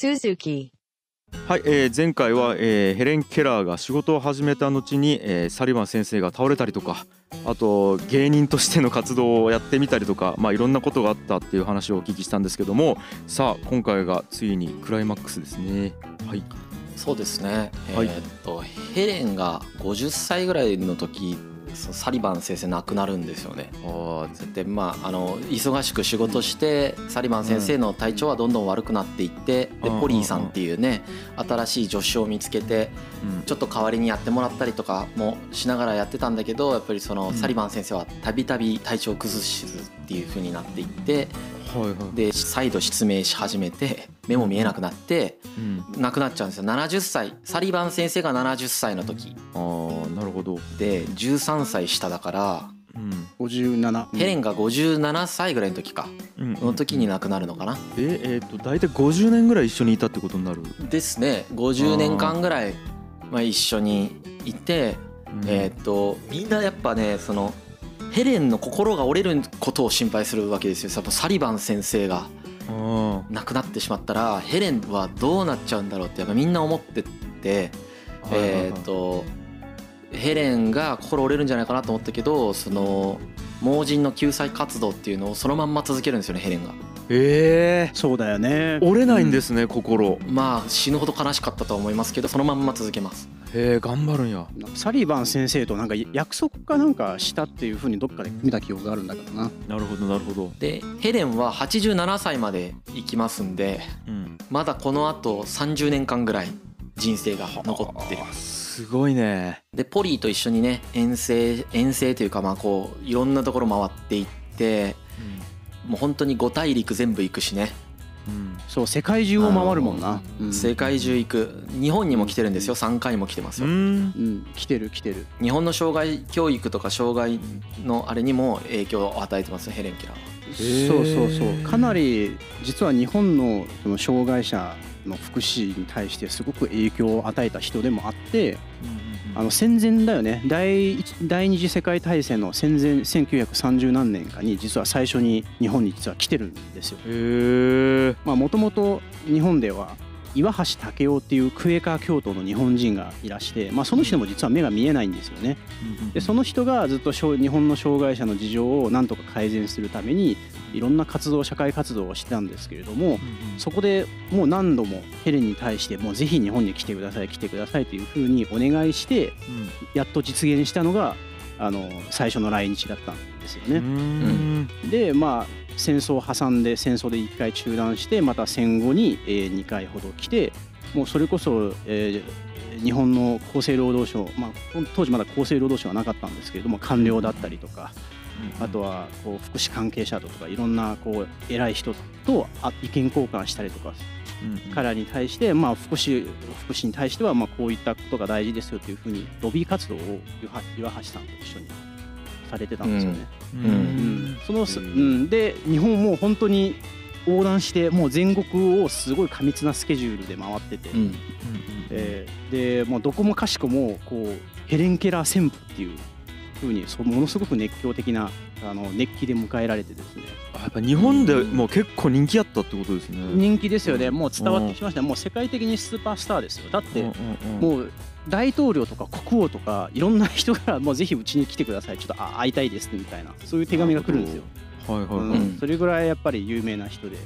Suzuki. はい、えー前回は、えーヘレン・ケラーが仕事を始めた後に、えーサリバン先生が倒れたりとかあと芸人としての活動をやってみたりとか、まあ、いろんなことがあったっていう話をお聞きしたんですけどもさあ今回がついにクライマックスですね。はい、そうですね、はいえーっとヘレンが50歳ぐらいの時サリバン先生亡くなるんですよね。あでまああの忙しく仕事してサリバン先生の体調はどんどん悪くなっていってでうんポリーさんっていうね新しい助手を見つけてうん。ちょっと代わりにやってもらったりとかもしながらやってたんだけどやっぱりそのサリバン先生はたびたび体調を崩すっていう風になっていってはいはい。で再度失明し始めて目も見えなくなってうん、亡くなっちゃうんですよ。70歳サリバン先生が70歳の時なるほど、で13歳下だからうん。57ヘレンが57歳ぐらいの時か。うんの時に亡くなるのかな。ええー、と大体50年ぐらい一緒にいたってことになる、ですね。50年間ぐらいまあ一緒にいてうん。えーっとみんなやっぱねそのヘレンの心が折れることを心配するわけですよ。やっぱサリバン先生が亡くなってしまったらヘレンはどうなっちゃうんだろうってやっぱみんな思っててはいはいはい。えーっとヘレンが心折れるんじゃないかなと思ったけどその盲人の救済活動っていうのをそのまんま続けるんですよねヘレンが。え。そうだよね。ー、折れないんですね、心。まあ死ぬほど悲しかったとは思いますけどそのまんま続けます。へえ頑張るんや。サリバン先生となんか約束かなんかしたっていうふうにどっかで見た記憶があるんだけどな。なるほどなるほど、でヘレンは87歳まで生きますんでうん、まだこのあと30年間ぐらい人生が残ってる。あすごいね。でポリーと一緒にね遠征遠征というかまあこういろんなところ回っていってもう本当に5大陸全部行くしね、うん。そう世界中を回るもんな、うん。世界中行く。日本にも来てるんですよ。3回も来てますよ、うん。うん。来てる来てる。日本の障害教育とか障害のあれにも影響を与えてますヘレン・ケラーは。ーそうそうそう。かなり実は日本のその障害者の福祉に対してすごく影響を与えた人でもあってあの戦前だよね。第一第二次世界大戦の戦前1930何年かに実は最初に日本に実は来てるんですよ。もともと日本では岩橋武雄っていうクエーカー教徒の日本人がいらして、まあ、その人も実は目が見えないんですよね。でその人がずっと障日本の障害者の事情をなんとか改善するためにいろんな活動社会活動をしてたんですけれどもそこでもう何度もヘレンに対してもうぜひ日本に来てください来てくださいというふうにお願いしてやっと実現したのがあの最初の来日だったんですようん。ね。でまあ戦争を挟んで戦争で1回中断してまた戦後に、えー2回ほど来てもうそれこそ、えー日本の厚生労働省、まあ、当時まだ厚生労働省はなかったんですけれども官僚だったりとかあとはこう福祉関係者とかいろんなこう偉い人とあ意見交換したりとか彼らに対して、まあ、福祉福祉に対してはまあこういったことが大事ですよというふうにロビー活動を岩岩橋さんと一緒にされてたんですよね。うん。うん。そのす、ううん。ん、で日本も本当に横断してもう全国をすごい過密なスケジュールで回ってて、うん。えーでもうどこもかしこもこうヘレン・ケラー旋風っていう風にそうものすごく熱狂的なあの熱気で迎えられてですね。あやっぱ日本でもう結構人気あったってことですね。人気ですよね。もう伝わってきました。もう世界的にスーパースターですよ。だってももう大統領とか国王とかいろんな人からもうぜひうちに来てください。ちょっとあ会いたいですみたいな。そういう手紙が来るんですよ、うはいはいはい、うん。うんそれぐらいやっぱり有名な人で。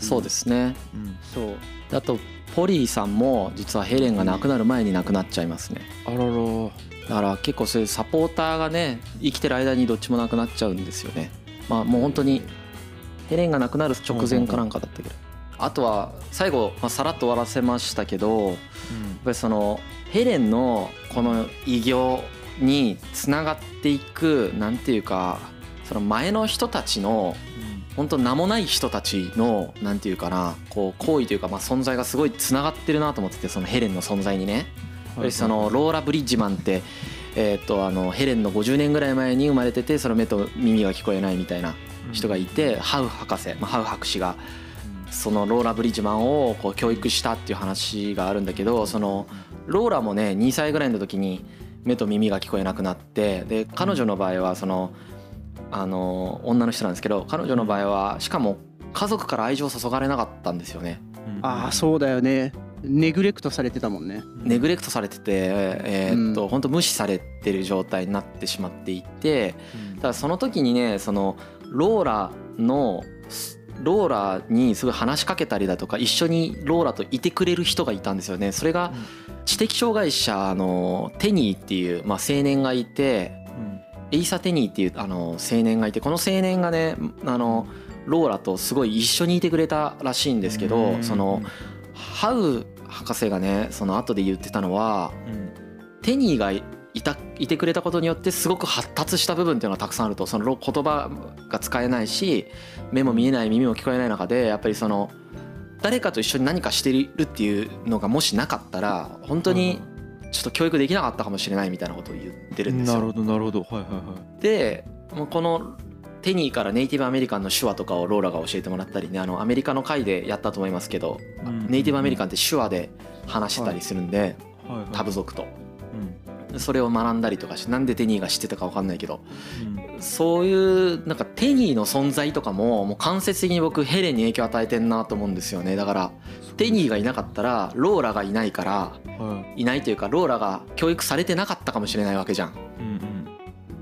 そうですね。うん。そう。あとポリーさんも実はヘレンが亡くなる前に亡くなっちゃいますね。あらら。だから結構そういうサポーターがね生きてる間にどっちもなくなっちゃうんですよね。まあもう本当にヘレンが亡くなる直前かなんかだったけどあとは最後、まあ、さらっと終わらせましたけどやっぱりそのヘレンのこの偉業につながっていくなんていうかその前の人たちの本当名もない人たちのなんていうかなこう行為というかまあ存在がすごいつながってるなと思っててそのヘレンの存在にね。そのローラ・ブリッジマンって、えー、とあのヘレンの50年ぐらい前に生まれててその目と耳が聞こえないみたいな人がいて、ハウ博士、まあ、ハウ博士がそのローラ・ブリッジマンをこう教育したっていう話があるんだけどそのローラもね2歳ぐらいの時に目と耳が聞こえなくなってで彼女の場合はそのあの女の人なんですけど彼女の場合はしかも家族から愛情を注がれなかったんですよね。うああそうだよね。ネグレクトされてたもんね。ネグレクトされててえーっとうん。本当無視されてる状態になってしまっていてただその時にねそのローラのローラにすごい話しかけたりだとか一緒にローラといてくれる人がいたんですよね。それが知的障害者のテニーっていう、まあ、青年がいてエイサ・テニーっていうあの青年がいてこの青年がねあのローラとすごい一緒にいてくれたらしいんですけどそのハウ博士がねその後で言ってたのはテニーがいたいてくれたことによってすごく発達した部分っていうのがたくさんあると。その言葉が使えないし目も見えない耳も聞こえない中でやっぱりその誰かと一緒に何かしてるっていうのがもしなかったら本当にちょっと教育できなかったかもしれないみたいなことを言ってるんですよ。なるほどなるほど。はいはいはい。でもうこのテニーからネイティブアメリカンの手話とかをローラが教えてもらったりねあのアメリカの回でやったと思いますけどうんネイティブアメリカンって手話で話してたりするんではいはい。タブ族と。うんそれを学んだりとかしてなんでテニーが知ってたか分かんないけどうん。そういうなんかテニーの存在とかももう間接的に僕ヘレンに影響を与えてんなと思うんですよね。だからテニーがいなかったらローラがいないからはい。ないというかローラが教育されてなかったかもしれないわけじゃん。いうん。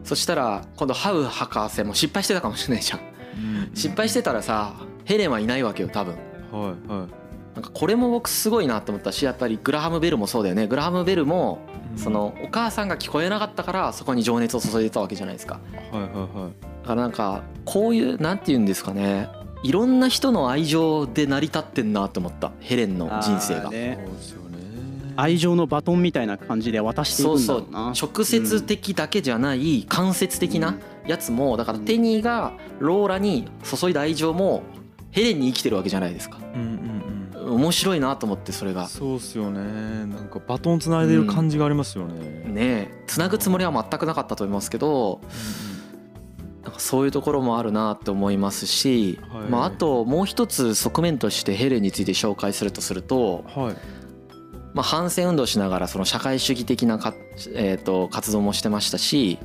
そしたら今度ハウ博士も失敗してたかもしれないじゃんうんうん。失敗してたらさヘレンはいないわけよ多分。はいはいなんかこれも僕すごいなと思ったしやっぱりグラハム・ベルもそうだよね。グラハム・ベルもそのお母さんが聞こえなかったからそこに情熱を注いでたわけじゃないですか。はいはいはい。だからなんかこういうなんて言うんですかね。いろんな人の愛情で成り立ってんなと思った。ヘレンの人生が。愛情のバトンみたいな感じで渡していくんだそうそうろう。な直接的だけじゃない間接的なやつもだからテニーがローラに注いだ愛情もヘレンに生きてるわけじゃないですか。うん面白いなと思ってそれが。そうっすよね。なんかバトンつないでる感じがありますよね、ねえ。つなぐつもりは全くなかったと思いますけどなんかそういうところもあるなって思いますし、はい。まあ、あともう一つ側面としてヘレンについて紹介するとすると、はい。まあ、反戦運動しながらその社会主義的なか、えー、と活動もしてましたし、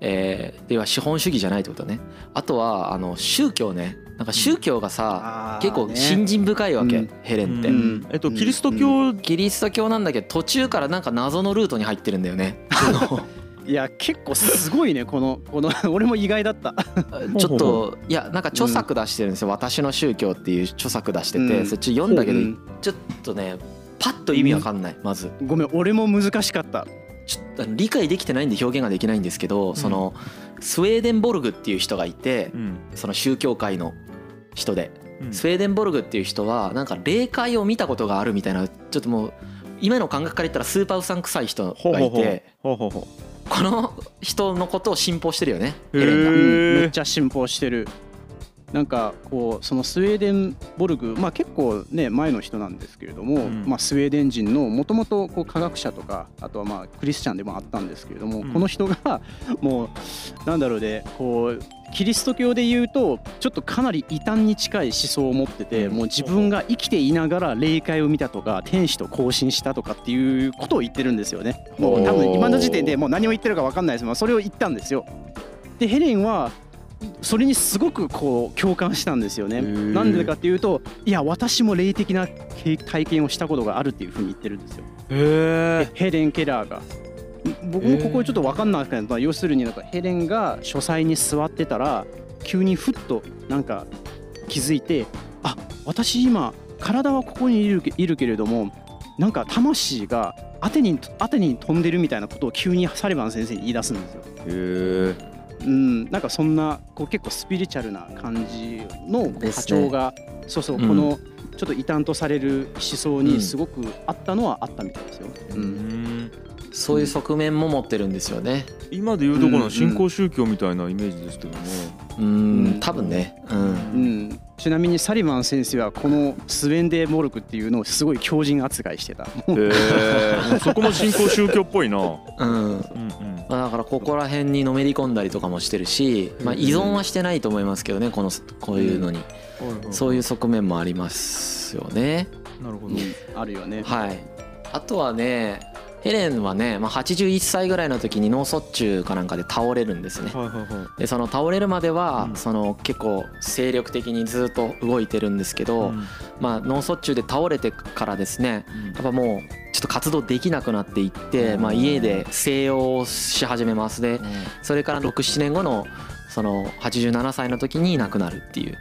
えーでは資本主義じゃないってことね。あとはあの宗教ねなんか宗教がさ、結構ね。信心深いわけ、うん。ヘレンって。うん。えっとキリスト教、キリスト教なんだけど途中からなんか謎のルートに入ってるんだよね。あの。いや結構すごいねこのこの俺も意外だった。ちょっといやなんか著作出してるんですよ「私の宗教」っていう著作出してて、うん。そっち読んだけど、うん。ちょっとねパッと意味わかんないまず。ごめん俺も難しかった。ちょっと理解できてないんで表現ができないんですけど、そのスウェーデンボルグっていう人がいてうん。その宗教界の人で。うん。スウェーデンボルグっていう人はなんか霊界を見たことがあるみたいなちょっともう今の感覚から言ったらスーパーうさんくさい人がいてこの人のことを信奉してるよねうヘレンが。めっちゃ信奉してるなんかこうそのスウェーデンボルグまあ結構ね前の人なんですけれども、うん。まあ、スウェーデン人のもともと科学者とかあとはまあクリスチャンでもあったんですけれども、うん。この人が もうなんだろうねこうキリスト教で言うとちょっとかなり異端に近い思想を持ってて、うん。もう自分が生きていながら霊界を見たとか天使と交信したとかっていうことを言ってるんですよね。もう多分今の時点でもう何を言ってるか分かんないです。まあそれを言ったんですよ。でヘレンはそれにすごくこう共感したんですよね。なんでかっていうといや私も霊的な経体験をしたことがあるっていうふうに言ってるんですよ。へえヘレン・ケラーが。僕もここちょっと分かんなかった要するになんかヘレンが書斎に座ってたら急にふっとなんか気づいてあ私今体はここにいるけいるけれどもなんか魂がアテにアテに飛んでるみたいなことを急にサリバン先生に言い出すんですよ。へえうん、なんかそんなこう結構スピリチュアルな感じのこう波長が、そうそう、うん。このちょっと異端とされる思想にすごくあったのはあったみたいですよ。ううん。んそういう側面も持ってるんですよね。今でいうとこの新興宗教みたいなイメージですけどね、ううんん多分ね。うん。うん、ちなみにサリバン先生はこのスウェンデーモルクっていうのをすごい強靭扱いしてた。え そこも新興宗教っぽいな。うん。うんうん。まあだからここら辺にのめり込んだりとかもしてるし、まあ、依存はしてないと思いますけどねこのこういうのに、そういう側面もありますよね。なるほど、あるよね。はい。あとはねヘレンはね、まあ、81歳ぐらいの時に脳卒中かなんかで倒れるんですね。はいはいはい。でその倒れるまでは、うん。その結構精力的にずっと動いてるんですけど、うん。まあ、脳卒中で倒れてからですねやっぱもうちょっと活動できなくなっていって、まあ、家で静養をし始めます。でそれから67年後のその87歳の時に亡くなるっていう。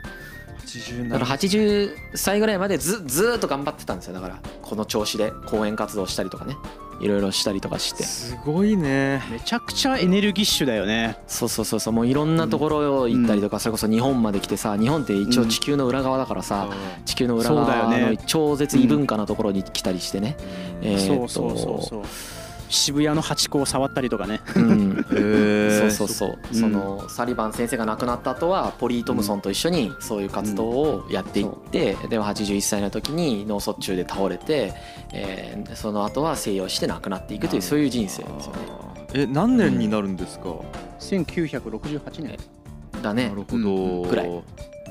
だから80歳ぐらいまでずずーっと頑張ってたんですよ。だからこの調子で講演活動したりとかねいろいろしたりとかして。すごいね。めちゃくちゃエネルギッシュだよね。そうそうそうそう。もういろんなところ行ったりとかそれこそ日本まで来てさ日本って一応地球の裏側だからさ地球の裏側のね。超絶異文化なところに来たりしてね。えーっそうそうそうとそう渋谷のハチ公を触ったりとかね。うん。へえそうそうそう、うん。そのサリバン先生が亡くなった後はポリー・トムソンと一緒にそういう活動をやっていって、でも81歳の時に脳卒中で倒れて、えーその後は静養して亡くなっていくというそういう人生ですよね。え何年になるんですか、1968年。だね。なるほど、ぐらい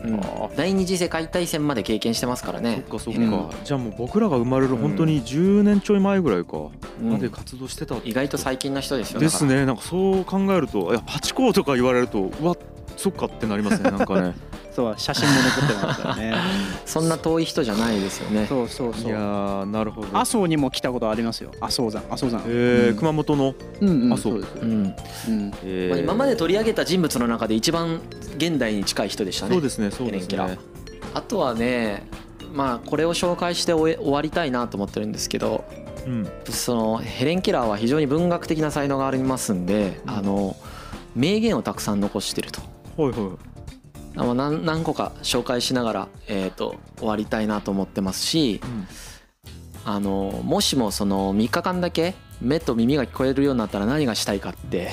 うん。第二次世界大戦まで経験してますからそっね。かそっか、うん。じゃあもう僕らが生まれる本当に10年ちょい前ぐらいか、うん。まで活動してた？意外と最近の人ですよですね。なんかそう考えるといやパチコーとか言われるとうわそっかってなりますねなんかね そう写真も残ってますからね。ら そんな遠い人じゃないですよね。そうそうそいやなるほど。阿蘇にも来たことありますよ。阿蘇山阿蘇山えーうん。熊本の、うんうん。阿蘇そうですうん。うん。えー。まあ、今まで取り上げた人物の中で一番現代に近い人でしたね。そうですねそうですヘレンケラー。ねあとはねまあこれを紹介して終え終わりたいなと思ってるんですけどうん。そのヘレン・ケラーは非常に文学的な才能がありますんで、うん。あの名言をたくさん残してると。はいはい何何個か紹介しながら、えー、と終わりたいなと思ってますしあのもしもその3日間だけ目と耳が聞こえるようになったら何がしたいかって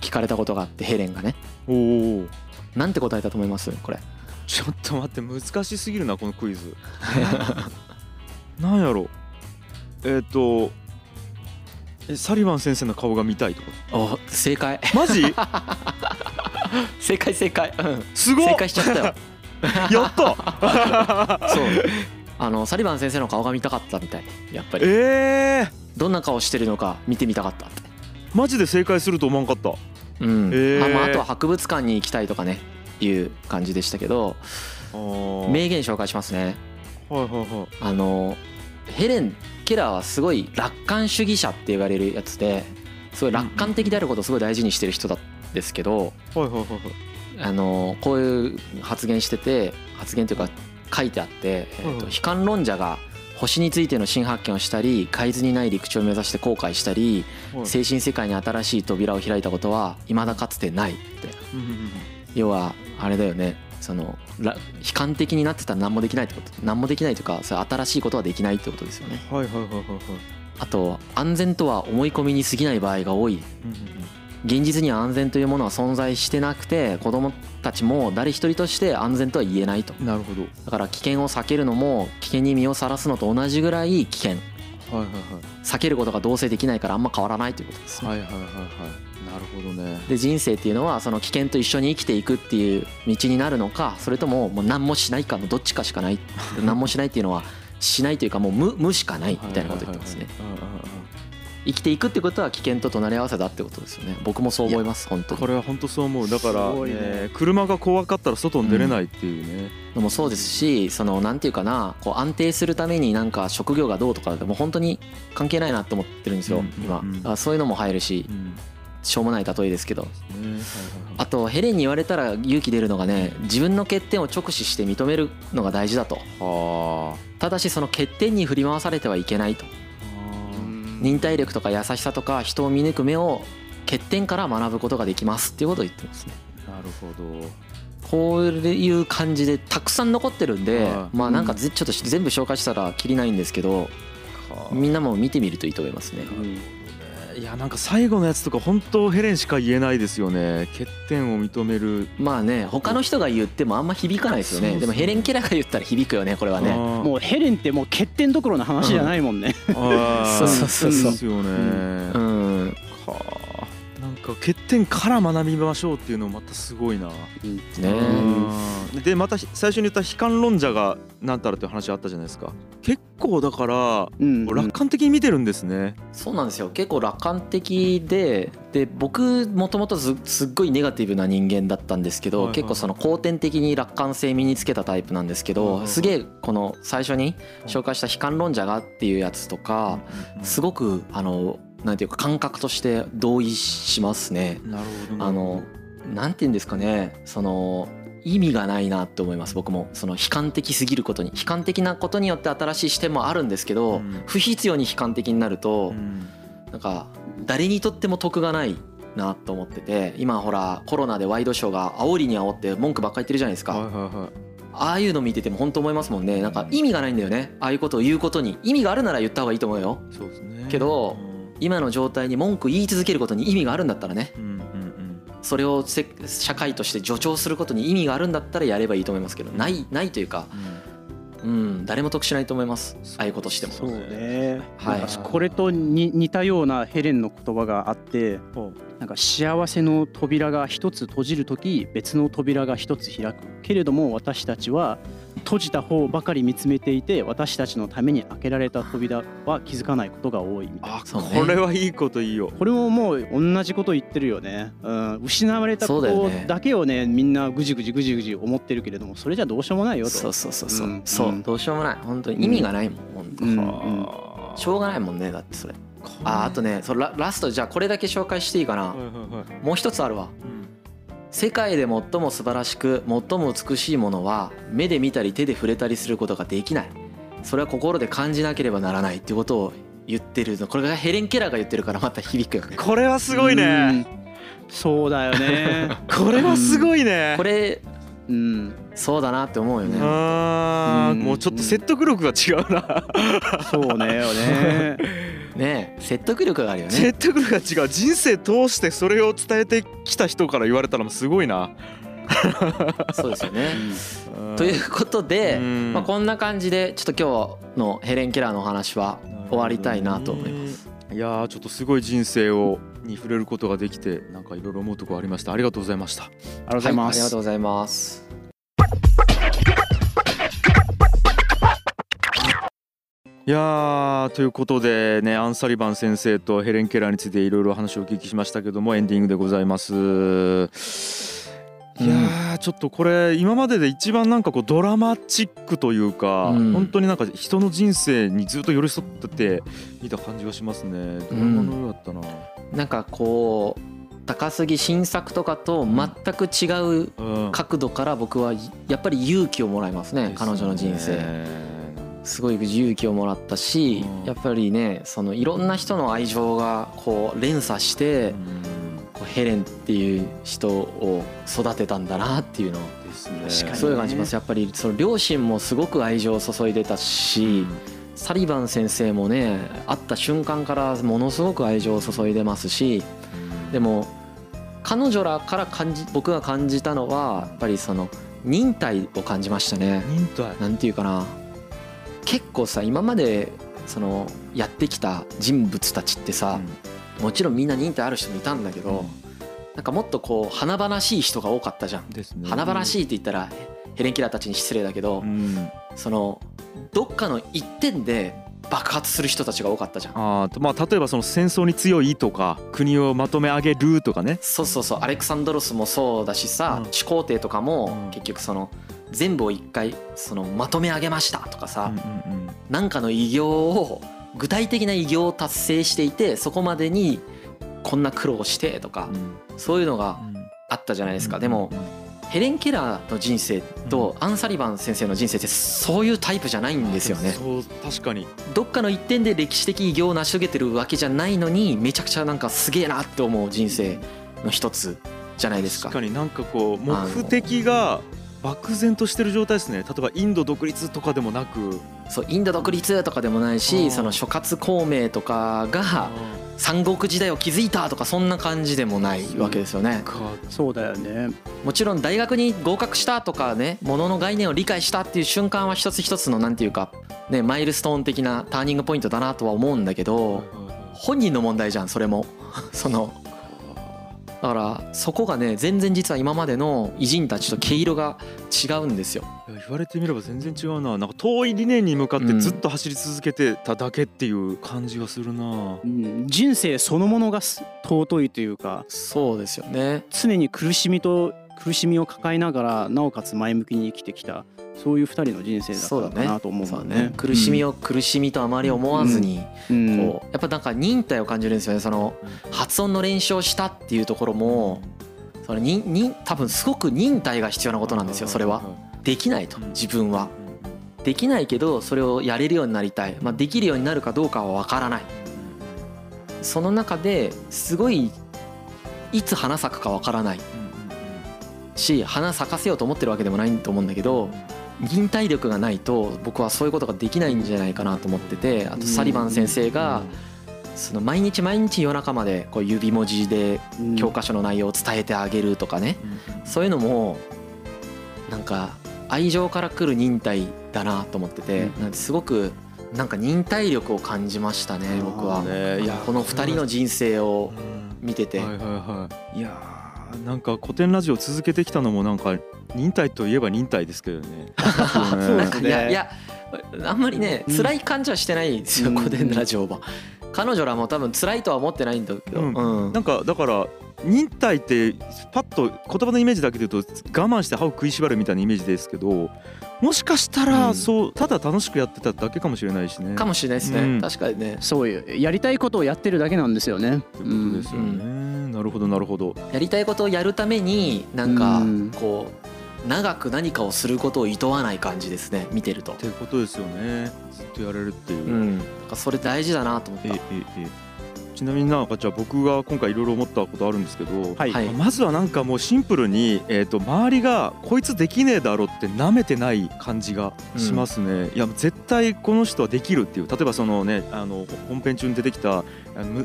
聞かれたことがあってヘレンがね。うん、おおなんて答えたと思います？これ。ちょっと待って難しすぎるなこのクイズ。なんやろえっ、とえサリバン先生の顔が見たいとか。お正解。マジ？正解正解、うん、すごっ。正解しちゃったよ。やった。そう。あのサリバン先生の顔が見たかったみたい。やっぱり。えー、どんな顔してるのか見てみたかった。ってマジで正解すると思わんかった。うん、へー。あまあ、あとは博物館に行きたいとかねいう感じでしたけど名言紹介しますね。はいはいはい。あのヘレン・ケラーはすごい楽観主義者って言われるやつですごい楽観的であることをすごい大事にしてる人なんですけどはいはいはいはい。あのこういう発言してて発言というか書いてあって、えーとうん。悲観論者が星についての新発見をしたり海図にない陸地を目指して後悔したりはい。精神世界に新しい扉を開いたことは未だかつてないって。要はあれだよね。そのら悲観的になってたら何もできないってこと。何もできないというかそれ新しいことはできないってことですよね。はいはいはいはいはい。あと安全とは思い込みに過ぎない場合が多い現実には安全というものは存在してなくて子供たちも誰一人として安全とは言えないと。うんなるほど。だから危険を避けるのも危険に身をさらすのと同じぐらい危険。はいはい避けることがどうせできないからあんま変わらないということです。ねはいはいはいはい。はいなるほどね。で人生っていうのはその危険と一緒に生きていくっていう道になるのかそれとももう何もしないかのどっちかしかない。何もしないっていうのはしないというかもう無無しかないみたいなこと言ってますね。はいはいはいはい。うんうんうん生きていくってことは危険と隣り合わせだってことですよね。僕もそう思います本当に。これは本当そう思う。だから、すごいね。えー車が怖かったら外に出れないっていうね、でもそうですしそのなんていうかなこう安定するためになんか職業がどうとかでも本当に関係ないなって思ってるんですようん今。うん。だからそういうのも入るしうん。しょうもない例えですけど。ね。はいはいはい。あとヘレンに言われたら勇気出るのがね自分の欠点を直視して認めるのが大事だと。はただしその欠点に振り回されてはいけないと忍耐力とか優しさとか人を見抜く目を欠点から学ぶことができますっていうことを言ってますね。あなるほど。こういう感じでたくさん残ってるんではい。まあなんかぜちょっと全部紹介したらきりないんですけどみんなも見てみるといいと思いますねいやなんか最後のやつとか本当ヘレンしか言えないですよね。欠点を認める。まあね他の人が言ってもあんま響かないですよね。でもヘレン・ケラーが言ったら響くよねこれはね。ももうヘレンってもう欠点どころの話じゃないもんね、あー。そうそうそうそう。ですよね、うん。はあなん。かか欠点から学びましょうっていうのまたすごいな。うん。ね。うん。でまた最初に言った悲観論者がなんたらっていう話あったじゃないですか。結構だからうん楽観的に見てるんですね、そうなんですよ。結構楽観的でで僕もともとすすっごいネガティブな人間だったんですけど、はいはい。結構その後天的に楽観性身につけたタイプなんですけど、はいはいはいすげえこの最初に紹介した悲観論者がっていうやつとか、すごくあのなんていうか感覚として同意しますね。なるほどあのなんて言うんですかね。その意味がないなって思います僕も。その悲観的すぎることに。悲観的なことによって新しい視点もあるんですけど、うん。不必要に悲観的になると、うん。なんか誰にとっても得がないなと思ってて今ほらコロナでワイドショーが煽りに煽って文句ばっかり言ってるじゃないですか、はいはいはい。ああいうの見てても本当思いますもんねなんか意味がないんだよねああいうことを言うことに意味があるなら言った方がいいと思うよそうですねけど今の状態に文句言い続けることに意味があるんだったらね。うんうんうん。それをせ社会として助長することに意味があるんだったらやればいいと思いますけどないないというかうん。誰も得しないと思います。ああいうことしても。そうね、はい。これとに似たようなヘレンの言葉があってほなんか幸せの扉が一つ閉じる時別の扉が一つ開く。けれども私たちは閉じた方ばかり見つめていて私たちのために開けられた扉は気づかないことが多いみたい。なあそうね。これはいいこといいよこれももう同じこと言ってるよね、うん、失われたことだけをねみんなぐじぐじぐじぐじ思ってるけれどもそれじゃどうしようもないよと。そうそうそうそう、うんそう。うん。どうしようもない。本当に意味がないもん本当。うんはあしょうがないもんねだってそれ。ああとねそれララストじゃあこれだけ紹介していいかな。はいはいはい。もう一つあるわ。うん世界で最も素晴らしく最も美しいものは目で見たり手で触れたりすることができない。それは心で感じなければならないっていうことを言ってるのこれがヘレン・ケラーが言ってるからまた響くよね。これはすごいね。うん。そうだよね。これはすごいね。これうん。そうだなって思うよね。うん。あーもうちょっと説得力が違うな。そうだよね ねえ説得力があるよね。説得力が違う。人生通してそれを伝えてきた人から言われたらもうすごいな。そうですよね。うん。ということで、うん。まあ、こんな感じでちょっと今日のヘレン・ケラーのお話は終わりたいなと思います。いやーちょっとすごい人生をに触れることができてなんかいろいろ思うところありました。ありがとうございました。ありがとうございまはい、ありがすとうございます。いやーということでねアン・サリバン先生とヘレン・ケラーについていろいろ話をお聞きしましたけどもエンディングでございます。いやーちょっとこれ今までで一番なんかこうドラマチックというか、うん。本当になんか人の人生にずっと寄り添ってて見た感じがしますね。ドラマのようだったな、なんかこう高杉晋作とかと全く違ううん。角度から僕はやっぱり勇気をもらいますね彼女の人生すごい勇気をもらったしうん。やっぱりねそのいろんな人の愛情がこう連鎖してこうヘレンっていう人を育てたんだなっていうの。を確かにそういう感じます。やっぱりその両親もすごく愛情を注いでたしサリバン先生もね会った瞬間からものすごく愛情を注いでますしでも彼女らから感じ僕が感じたのはやっぱりその忍耐を感じましたね。忍耐。なんていうかな結構さ今までそのやってきた人物たちってさ、もちろんみんな忍耐ある人もいたんだけど、なんかもっとこう華々しい人が多かったじゃん。ですね。華々しいって言ったらヘレン・キラーたちに失礼だけど、うん。そのどっかの一点で爆発する人たちが多かったじゃん。あーまあ例えばその戦争に強いとか国をまとめ上げるとかね。そうそうそう。アレクサンドロスもそうだしさ、うん。始皇帝とかもうん。結局その全部を一回そのまとめ上げましたとかさ、うんうんなんかの偉業を具体的な偉業を達成していてそこまでにこんな苦労してとかうん。そういうのがうん。あったじゃないですか、うんでもヘレン・ケラーの人生とアン・サリバン先生の人生ってそういうタイプじゃないんですよね。そう確かに。どっかの一点で歴史的偉業を成し遂げてるわけじゃないのにめちゃくちゃなんかすげえなって思う人生の一つじゃないですか。確かになんかこう目的が漠然としてる状態ですね。例えばインド独立とかでもなく。そうインド独立とかでもないうん。しその諸葛孔明とかが三国時代を築いたとかそんな感じでもないわけですよね。か。そうだよね。もちろん大学に合格したとかねものの概念を理解したっていう瞬間は一つ一つのなんていうかねマイルストーン的なターニングポイントだなとは思うんだけど本人の問題じゃんそれも。そのだからそこがね全然実は今までの偉人たちと毛色が違うんですよ。いや言われてみれば全然違うな。なんか遠い理念に向かってずっと走り続けてただけっていう感じがするな、うん。人生そのものがす尊いというかそうですよね。常に苦しみと苦しみを抱えながらなおかつ前向きに生きてきたそういう二人の人生だったかなと思うんだよね。苦しみを苦しみとあまり思わずにうん。こうやっぱなんか忍耐を感じるんですよね。その発音の練習をしたっていうところもそれにに多分すごく忍耐が必要なことなんですよそれは。できないと自分は。できないけどそれをやれるようになりたい、まあ、できるようになるかどうかは分からない。その中ですごいいつ花咲くか分からないし花咲かせようと思ってるわけでもないと思うんだけど忍耐力がないと僕はそういうことができないんじゃないかなと思っててあとサリバン先生がその毎日毎日夜中までこう指文字でうん。教科書の内容を伝えてあげるとかね。そういうのもなんか愛情から来る忍耐だなと思っててなんですごくなんか忍耐力を感じましたね僕は。ねいやこの二人の人生を見てて。はいやーなんか古典ラジオ続けてきたのもなんか忍耐といえば忍耐ですけどね。そうですね。いやいやあんまりねうん。辛い感じはしてないですようん。古典ラジオは。彼女らも多分辛いとは思ってないんだけど、うん。うん。なんかだから忍耐ってパッと言葉のイメージだけで言うと我慢して歯を食いしばるみたいなイメージですけどもしかしたうんらそうただ楽しくやってただけかもしれないしね。かもしれないですね、うん確かにねそういうやりたいことをやってるだけなんですよね。ってことですよね。なるほどなるほど。やりたいことをやるためになんかうんこう長く何かをすることを厭わない感じですね見てるとっ、ていうことですよね。ずっとやれるっていう。うん、なんかそれ大事だなと思ったえええちなみになんかじゃあ僕が今回いろいろ思ったことあるんですけど、はい、はい。まずはなんかもうシンプルに、えー、と周りがこいつできねえだろって舐めてない感じがしますね、いや絶対この人はできるっていう。例えばそのねあの本編中に出てきた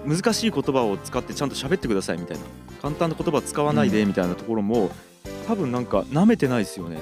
難しい言葉を使ってちゃんと喋ってくださいみたいな。簡単な言葉使わないでみたいなところも、多分なんか舐めてないですよね。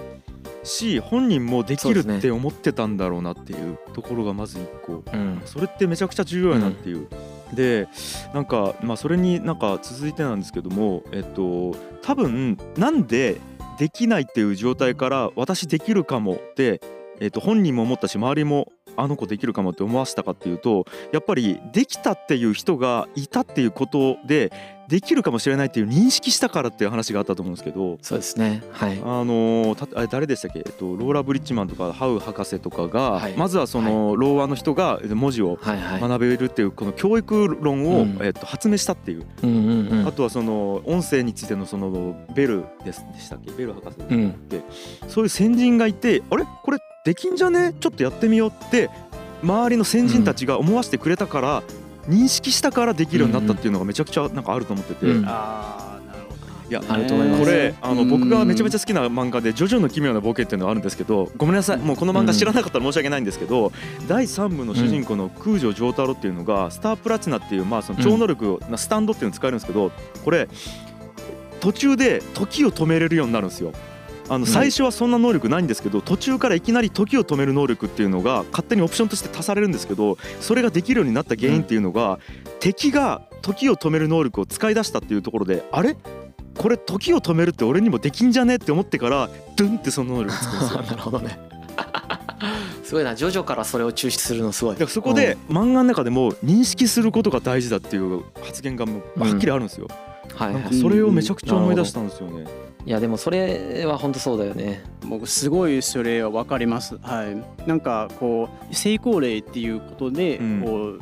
し本人もできるって思ってたんだろうなっていうところがまず一個。うん。それってめちゃくちゃ重要やなっていう。でなんかまあそれになんか続いてなんですけどもえっと多分なんでできないっていう状態から私できるかもって、えっと、本人も思ったし周りもあの子できるかもって思わせたかっていうとやっぱりできたっていう人がいたっていうことでできるかもしれないっていう認識したからっていう話があったと思うんですけどそうですね。はい。あのーたあれ誰でしたっけ、えっと、ローラ・ブリッジマンとかハウ博士とかが、はい。まずはその、ろう話の人が文字をはいはい。学べるっていうこの教育論を、うん。えっと、発明したっていう、うんうんうん。あとはその音声についてのそのベルですでしたっけ？ベル博士でうん。そういう先人がいてあれ？これできんじゃね？ちょっとやってみようって周りの先人たちが思わせてくれたから、認識したからできるようになったっていうのがめちゃくちゃなんかあると思ってて、うん。ああなるほど。いやあると思います。これあのうん僕がめちゃめちゃ好きな漫画で「ジョジョの奇妙な冒険」っていうのがあるんですけどごめんなさい。もうこの漫画知らなかったら申し訳ないんですけど第3部の主人公の空城城太郎っていうのがスタープラチナっていうまあその超能力をなスタンドっていうのを使えるんですけどこれ途中で時を止めれるようになるんですよ。あの最初はそんな能力ないんですけど途中からいきなり時を止める能力っていうのが勝手にオプションとして足されるんですけどそれができるようになった原因っていうのが敵が時を止める能力を使い出したっていうところであれ？これ時を止めるって俺にもできんじゃねって思ってからドゥンってその能力つくんですよ。なるほどね。すごいなジョジョからそれを抽出するのすごい。だからそこで漫画の中でも認識することが大事だっていう発言がもうはっきりあるんですよ。はいはい。なんかそれをめちゃくちゃ思い出したんですよね。いやでもそれは本当そうだよね僕すごいそれは分かります。はい。なんかこう成功例っていうことでうんこう、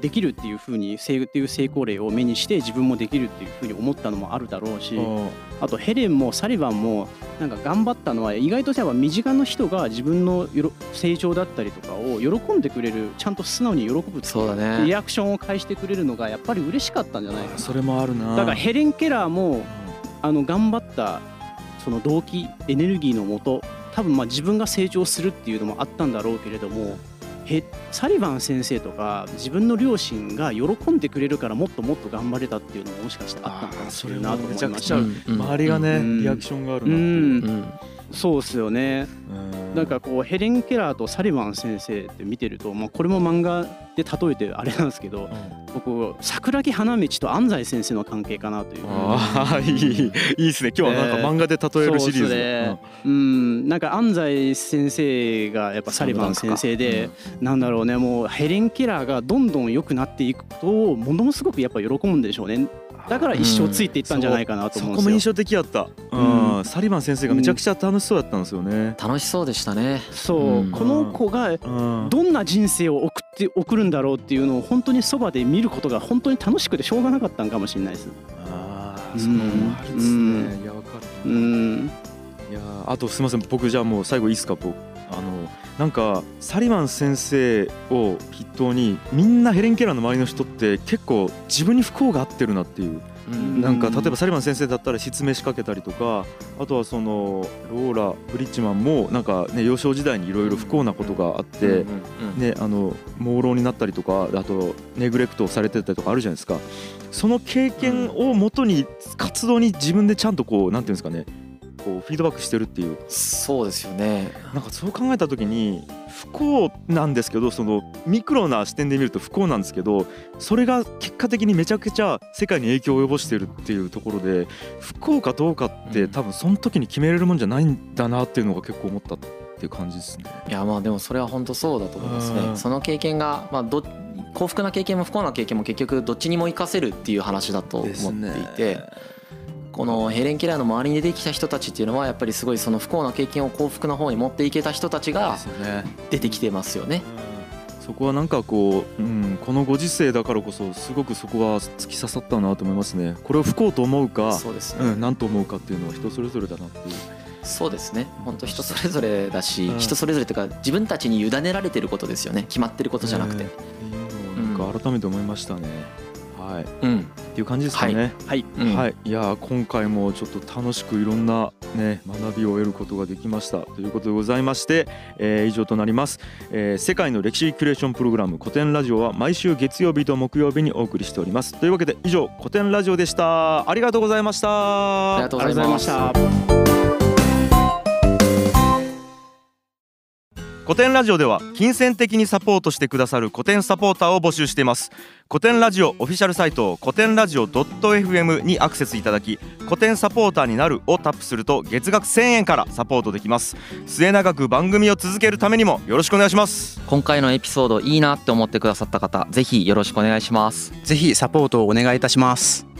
できるっていうふうに成っていう成功例を目にして自分もできるっていうふうに思ったのもあるだろうし、あとヘレンもサリバンもなんか頑張ったのは意外とやっぱ身近な人が自分のよろ成長だったりとかを喜んでくれるちゃんと素直に喜ぶっていうそうだねリアクションを返してくれるのがやっぱり嬉しかったんじゃないかな。それもあるな。だからヘレン・ケラーもあの頑張ったその動機エネルギーのもと多分まあ自分が成長するっていうのもあったんだろうけれどもへサリバン先生とか自分の両親が喜んでくれるからもっともっと頑張れたっていうのももしかしたらあったのかもしれないなと思いまあーそれもめちゃくちゃした。うん周りがね、うん。リアクションがあるう。なそうっすよね。うんなんかこうヘレン・ケラーとサリバン先生って見てると、まあ、これも漫画で例えてあれなんですけど僕桜木花道と安西先生の関係かなという。ああいい。いいですね。今日はなんか漫画で例えるシリーズ、そうですね。うん。なんか安西先生がやっぱサリバン先生で、なんだろうねもうヘレン・ケラーがどんどん良くなっていくことをものすごくやっぱ喜ぶんでしょうね。だから一生ついていったんじゃないかなとそ思うんですよ、こも印象的やった、うん。サリバン先生がめちゃくちゃ楽しそうやったんですよね、楽しそうでしたね。そう、うん。この子がうん。どんな人生を送って送るんだろうっていうのを本当にそばで見ることが本当に楽しくてしょうがなかったんかもしれないです。ああうんそこもあるっすね、いやわかる。うん、いやーあとすみません。僕じゃあもう最後いいですか僕。あのなんかサリマン先生を筆頭にみんなヘレン・ケラーの周りの人って結構自分に不幸があってるなっていう。うんなんか例えばサリマン先生だったら失明しかけたりとかあとはそのローラ・ブリッジマンもなんかね幼少時代にいろいろ不幸なことがあって、ね、あの朦朧になったりとかあとネグレクトされてたりとかあるじゃないですか。その経験をもとに活動に自分でちゃんとこうなんていうんですかねこうフィードバックしてるっていう。そうですよね。なんかそう考えた時に不幸なんですけどそのミクロな視点で見ると不幸なんですけどそれが結果的にめちゃくちゃ世界に影響を及ぼしてるっていうところで不幸かどうかってうん。多分その時に決めれるもんじゃないんだなっていうのが結構思ったっていう感じですね。いやまあでもそれは本当そうだと思いますうん。ねその経験がまあど幸福な経験も不幸な経験も結局どっちにも活かせるっていう話だと思っていてこのヘレン・ケラーの周りに出てきた人たちっていうのはやっぱりすごいその不幸な経験を幸福な方に持っていけた人たちが。出てきてますよね。そこはなんかこう、うん、このご時世だからこそすごくそこは突き刺さったなと思いますね。これを不幸と思うか、そうですねうん、何と思うかっていうのは人それぞれだなっていう。そうですね本当人それぞれだしうん人それぞれというか自分たちに委ねられてることですよね決まってることじゃなくてね。っていうのをなんか改めて思いましたね。はい。っうんていう感じですかね。はい、うん。はい、いやー今回もちょっと楽しくいろんなね学びを得ることができました。ということでございまして、えー以上となります、えー世界の歴史キュレーションプログラム古典ラジオは毎週月曜日と木曜日にお送りしております。というわけで以上古典ラジオでした。ありがとうございました。ありがとうございました。古典ラジオでは金銭的にサポートしてくださる古典サポーターを募集しています。古典ラジオオフィシャルサイト古典ラジオ .fm にアクセスいただき古典サポーターになるをタップすると月額1000円からサポートできます。末永く番組を続けるためにもよろしくお願いします。今回のエピソードいいなって思ってくださった方ぜひよろしくお願いします。ぜひサポートをお願いいたします